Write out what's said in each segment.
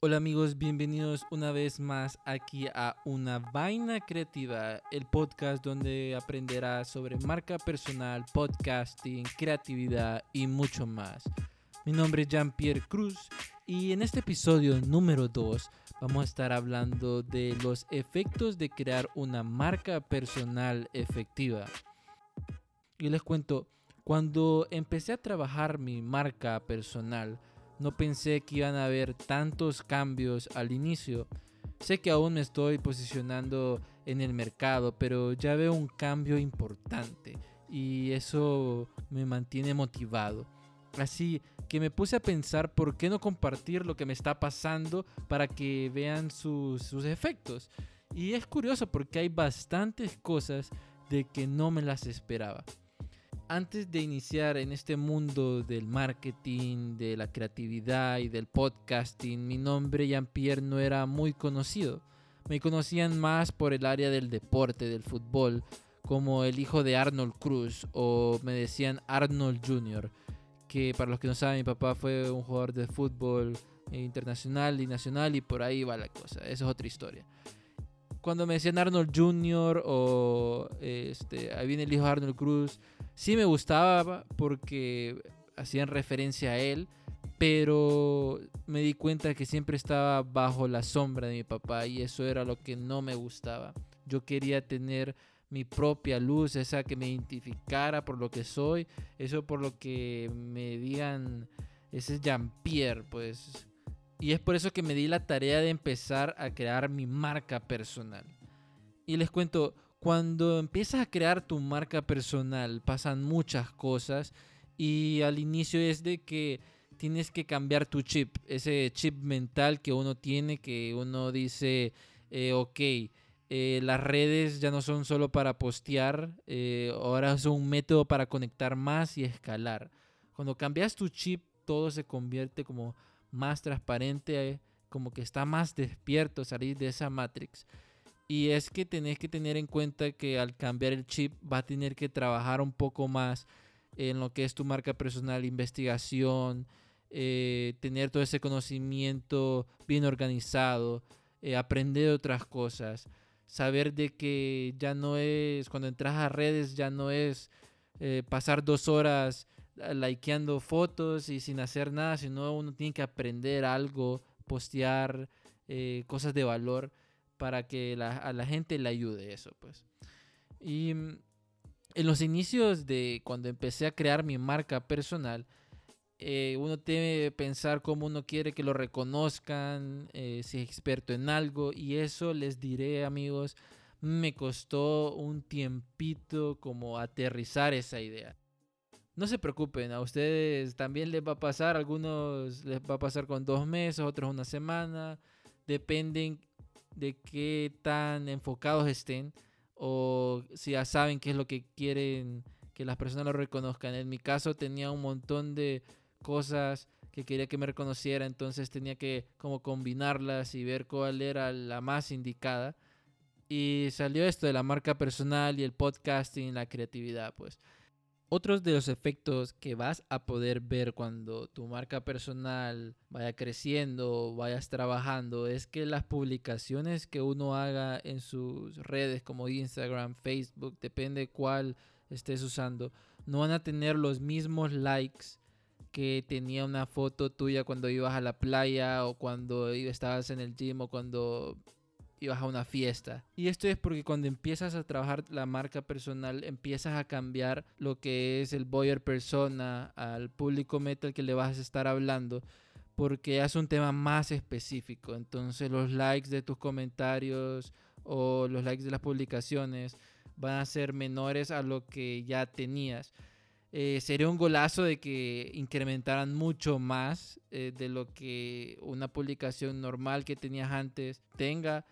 Hola amigos, bienvenidos una vez más aquí a Una Vaina Creativa, el podcast donde aprenderás sobre marca personal, podcasting, creatividad y mucho más. Mi nombre es Jean-Pierre Cruz y en este episodio número 2 vamos a estar hablando de los efectos de crear una marca personal efectiva. Y les cuento, cuando empecé a trabajar mi marca personal, no pensé que iban a haber tantos cambios al inicio. Sé que aún me estoy posicionando en el mercado, pero ya veo un cambio importante y eso me mantiene motivado. Así que me puse a pensar por qué no compartir lo que me está pasando para que vean sus, sus efectos. Y es curioso porque hay bastantes cosas de que no me las esperaba antes de iniciar en este mundo del marketing, de la creatividad y del podcasting, mi nombre Jean-Pierre no era muy conocido. Me conocían más por el área del deporte, del fútbol, como el hijo de Arnold Cruz o me decían Arnold Jr., que para los que no saben, mi papá fue un jugador de fútbol internacional y nacional y por ahí va la cosa. Esa es otra historia cuando me decían Arnold Jr. o este, ahí viene el hijo de Arnold Cruz, sí me gustaba porque hacían referencia a él, pero me di cuenta que siempre estaba bajo la sombra de mi papá y eso era lo que no me gustaba. Yo quería tener mi propia luz, esa que me identificara por lo que soy, eso por lo que me digan, ese es Jean-Pierre, pues y es por eso que me di la tarea de empezar a crear mi marca personal. Y les cuento, cuando empiezas a crear tu marca personal pasan muchas cosas y al inicio es de que tienes que cambiar tu chip, ese chip mental que uno tiene, que uno dice, eh, ok, eh, las redes ya no son solo para postear, eh, ahora son un método para conectar más y escalar. Cuando cambias tu chip, todo se convierte como más transparente, como que está más despierto salir de esa Matrix. Y es que tenés que tener en cuenta que al cambiar el chip va a tener que trabajar un poco más en lo que es tu marca personal, investigación, eh, tener todo ese conocimiento bien organizado, eh, aprender otras cosas, saber de que ya no es, cuando entras a redes ya no es eh, pasar dos horas likeando fotos y sin hacer nada, sino uno tiene que aprender algo, postear eh, cosas de valor para que a la gente le ayude eso, pues. Y mm, en los inicios de cuando empecé a crear mi marca personal, eh, uno debe pensar cómo uno quiere que lo reconozcan, eh, si es experto en algo, y eso les diré, amigos, me costó un tiempito como aterrizar esa idea no se preocupen, a ustedes también les va a pasar, algunos les va a pasar con dos meses, otros una semana, dependen de qué tan enfocados estén o si ya saben qué es lo que quieren que las personas lo reconozcan. En mi caso tenía un montón de cosas que quería que me reconociera, entonces tenía que como combinarlas y ver cuál era la más indicada. Y salió esto de la marca personal y el podcasting la creatividad, pues. Otros de los efectos que vas a poder ver cuando tu marca personal vaya creciendo, vayas trabajando, es que las publicaciones que uno haga en sus redes como Instagram, Facebook, depende cuál estés usando, no van a tener los mismos likes que tenía una foto tuya cuando ibas a la playa o cuando estabas en el gym o cuando y vas a una fiesta. Y esto es porque cuando empiezas a trabajar la marca personal, empiezas a cambiar lo que es el buyer persona al público metal que le vas a estar hablando, porque es un tema más específico. Entonces los likes de tus comentarios o los likes de las publicaciones van a ser menores a lo que ya tenías. Eh, sería un golazo de que incrementaran mucho más eh, de lo que una publicación normal que tenías antes tenga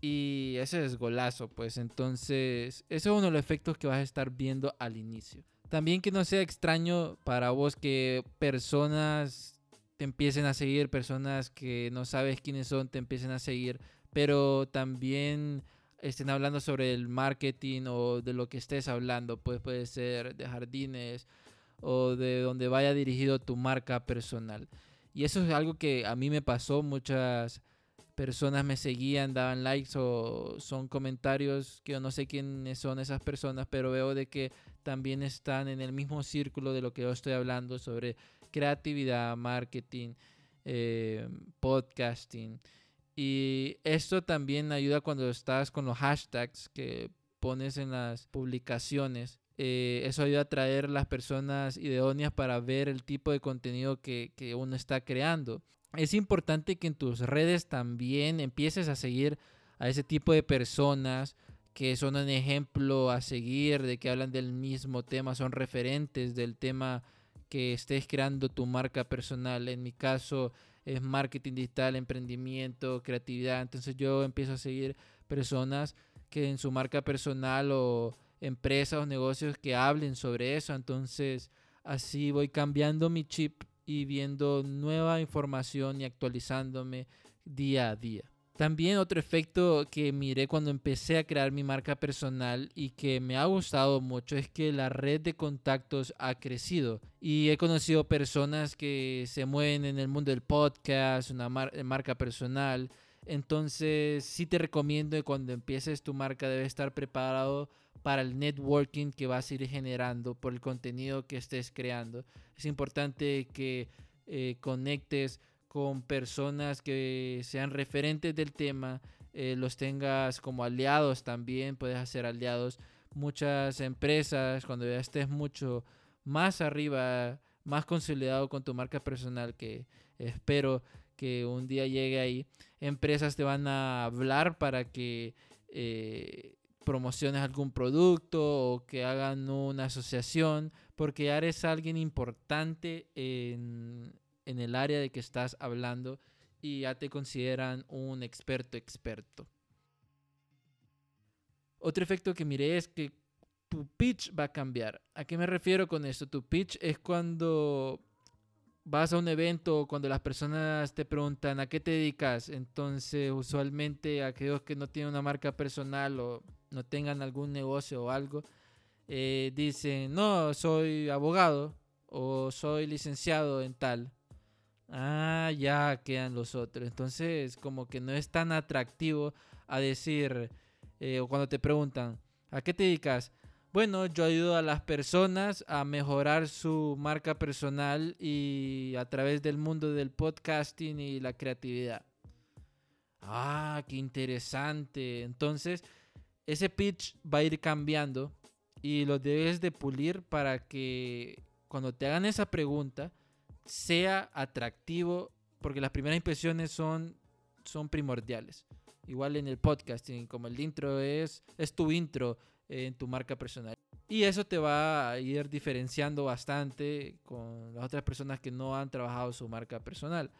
y ese es golazo, pues entonces, eso es uno de los efectos que vas a estar viendo al inicio. También que no sea extraño para vos que personas te empiecen a seguir, personas que no sabes quiénes son te empiecen a seguir, pero también estén hablando sobre el marketing o de lo que estés hablando, pues puede ser de jardines o de donde vaya dirigido tu marca personal. Y eso es algo que a mí me pasó. Muchas personas me seguían, daban likes o son comentarios que yo no sé quiénes son esas personas, pero veo de que también están en el mismo círculo de lo que yo estoy hablando sobre creatividad, marketing, eh, podcasting. Y esto también ayuda cuando estás con los hashtags que pones en las publicaciones. Eh, eso ayuda a atraer las personas idóneas para ver el tipo de contenido que, que uno está creando. Es importante que en tus redes también empieces a seguir a ese tipo de personas que son un ejemplo a seguir, de que hablan del mismo tema, son referentes del tema que estés creando tu marca personal. En mi caso es marketing digital, emprendimiento, creatividad. Entonces yo empiezo a seguir personas que en su marca personal o empresas o negocios que hablen sobre eso. Entonces así voy cambiando mi chip y viendo nueva información y actualizándome día a día. También otro efecto que miré cuando empecé a crear mi marca personal y que me ha gustado mucho es que la red de contactos ha crecido y he conocido personas que se mueven en el mundo del podcast, una marca personal. Entonces sí te recomiendo que cuando empieces tu marca debes estar preparado para el networking que vas a ir generando por el contenido que estés creando. Es importante que eh, conectes con personas que sean referentes del tema, eh, los tengas como aliados también, puedes hacer aliados. Muchas empresas, cuando ya estés mucho más arriba, más consolidado con tu marca personal, que espero que un día llegue ahí, empresas te van a hablar para que eh, promociones algún producto o que hagan una asociación, porque ya eres alguien importante en, en el área de que estás hablando y ya te consideran un experto experto. Otro efecto que miré es que tu pitch va a cambiar. ¿A qué me refiero con esto? Tu pitch es cuando vas a un evento o cuando las personas te preguntan a qué te dedicas. Entonces, usualmente aquellos que no tienen una marca personal o no tengan algún negocio o algo, eh, dicen, no, soy abogado o soy licenciado en tal. Ah, ya quedan los otros. Entonces, como que no es tan atractivo a decir, eh, o cuando te preguntan, ¿a qué te dedicas? Bueno, yo ayudo a las personas a mejorar su marca personal y a través del mundo del podcasting y la creatividad. Ah, qué interesante. Entonces, ese pitch va a ir cambiando y lo debes de pulir para que cuando te hagan esa pregunta, sea atractivo, porque las primeras impresiones son, son primordiales. Igual en el podcasting, como el intro es, es tu intro en tu marca personal. Y eso te va a ir diferenciando bastante con las otras personas que no han trabajado su marca personal.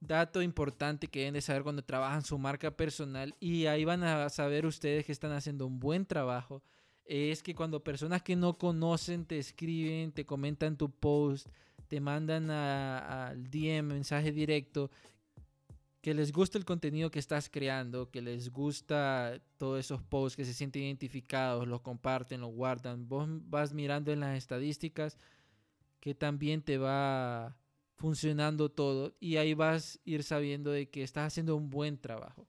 Dato importante que deben de saber cuando trabajan su marca personal y ahí van a saber ustedes que están haciendo un buen trabajo es que cuando personas que no conocen te escriben, te comentan tu post, te mandan al DM, mensaje directo, que les gusta el contenido que estás creando, que les gusta todos esos posts, que se sienten identificados, los comparten, los guardan. Vos vas mirando en las estadísticas que también te va funcionando todo y ahí vas a ir sabiendo de que estás haciendo un buen trabajo.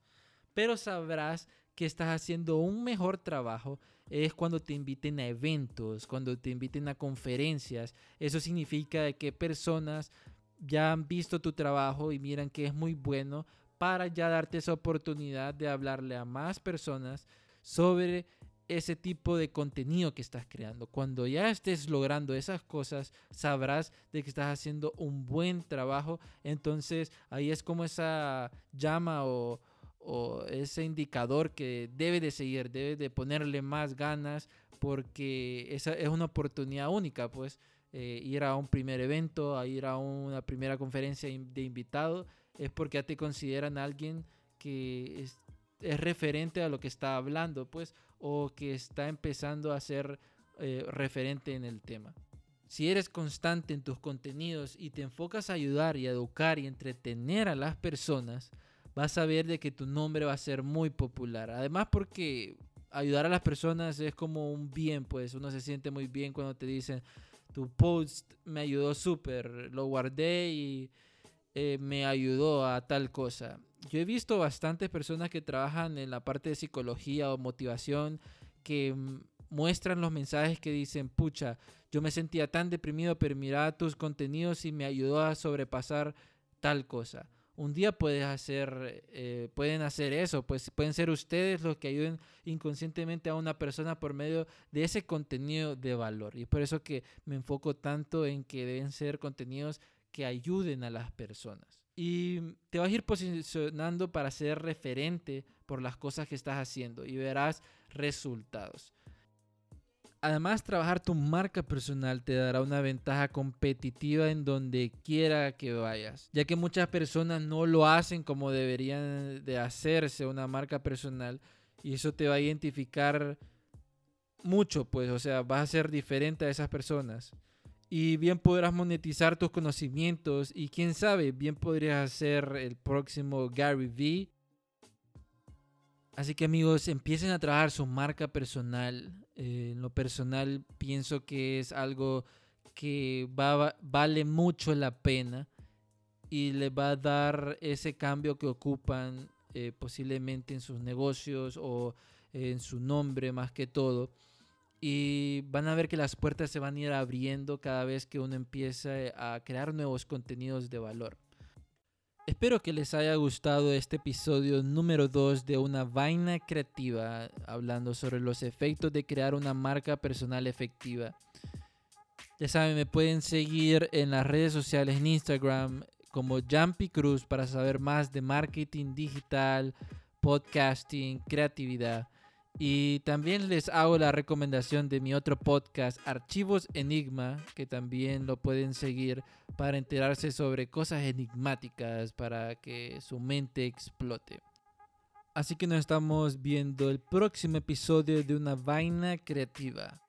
Pero sabrás que estás haciendo un mejor trabajo es cuando te inviten a eventos, cuando te inviten a conferencias. Eso significa que personas ya han visto tu trabajo y miran que es muy bueno para ya darte esa oportunidad de hablarle a más personas sobre ese tipo de contenido que estás creando. Cuando ya estés logrando esas cosas, sabrás de que estás haciendo un buen trabajo. Entonces ahí es como esa llama o, o ese indicador que debe de seguir, debe de ponerle más ganas porque esa es una oportunidad única, pues eh, ir a un primer evento, a ir a una primera conferencia de invitado, es porque ya te consideran alguien que es, referente a lo que está hablando, pues, o que está empezando a ser eh, referente en el tema. Si eres constante en tus contenidos y te enfocas a ayudar y educar y entretener a las personas, vas a ver de que tu nombre va a ser muy popular. Además porque ayudar a las personas es como un bien, pues uno se siente muy bien cuando te dicen, tu post me ayudó súper, lo guardé y, eh, me ayudó a tal cosa. Yo he visto bastantes personas que trabajan en la parte de psicología o motivación que mm, muestran los mensajes que dicen, pucha, yo me sentía tan deprimido, pero mira tus contenidos y me ayudó a sobrepasar tal cosa. Un día puedes hacer, eh, pueden hacer eso, pues pueden ser ustedes los que ayuden inconscientemente a una persona por medio de ese contenido de valor. Y por eso que me enfoco tanto en que deben ser contenidos que ayuden a las personas. Y te vas a ir posicionando para ser referente por las cosas que estás haciendo y verás resultados. Además, trabajar tu marca personal te dará una ventaja competitiva en donde quiera que vayas, ya que muchas personas no lo hacen como deberían de hacerse una marca personal y eso te va a identificar mucho, pues, o sea, vas a ser diferente a esas personas y bien podrás monetizar tus conocimientos y quién sabe, bien podrías ser el próximo Gary Vee. Así que amigos, empiecen a trabajar su marca personal. Eh, en lo personal pienso que es algo que vale mucho la pena y les va a dar ese cambio que ocupan eh, posiblemente en sus negocios o en su nombre más que todo y van a ver que las puertas se van a ir abriendo cada vez que uno empieza a crear nuevos contenidos de valor. Espero que les haya gustado este episodio número 2 de una vaina creativa hablando sobre los efectos de crear una marca personal efectiva. Ya saben, me pueden seguir en las redes sociales en Instagram como Jumpy Cruz para saber más de marketing digital, podcasting, creatividad. Y también les hago la recomendación de mi otro podcast, Archivos Enigma, que también lo pueden seguir para enterarse sobre cosas enigmáticas, para que su mente explote. Así que nos estamos viendo el próximo episodio de Una Vaina Creativa.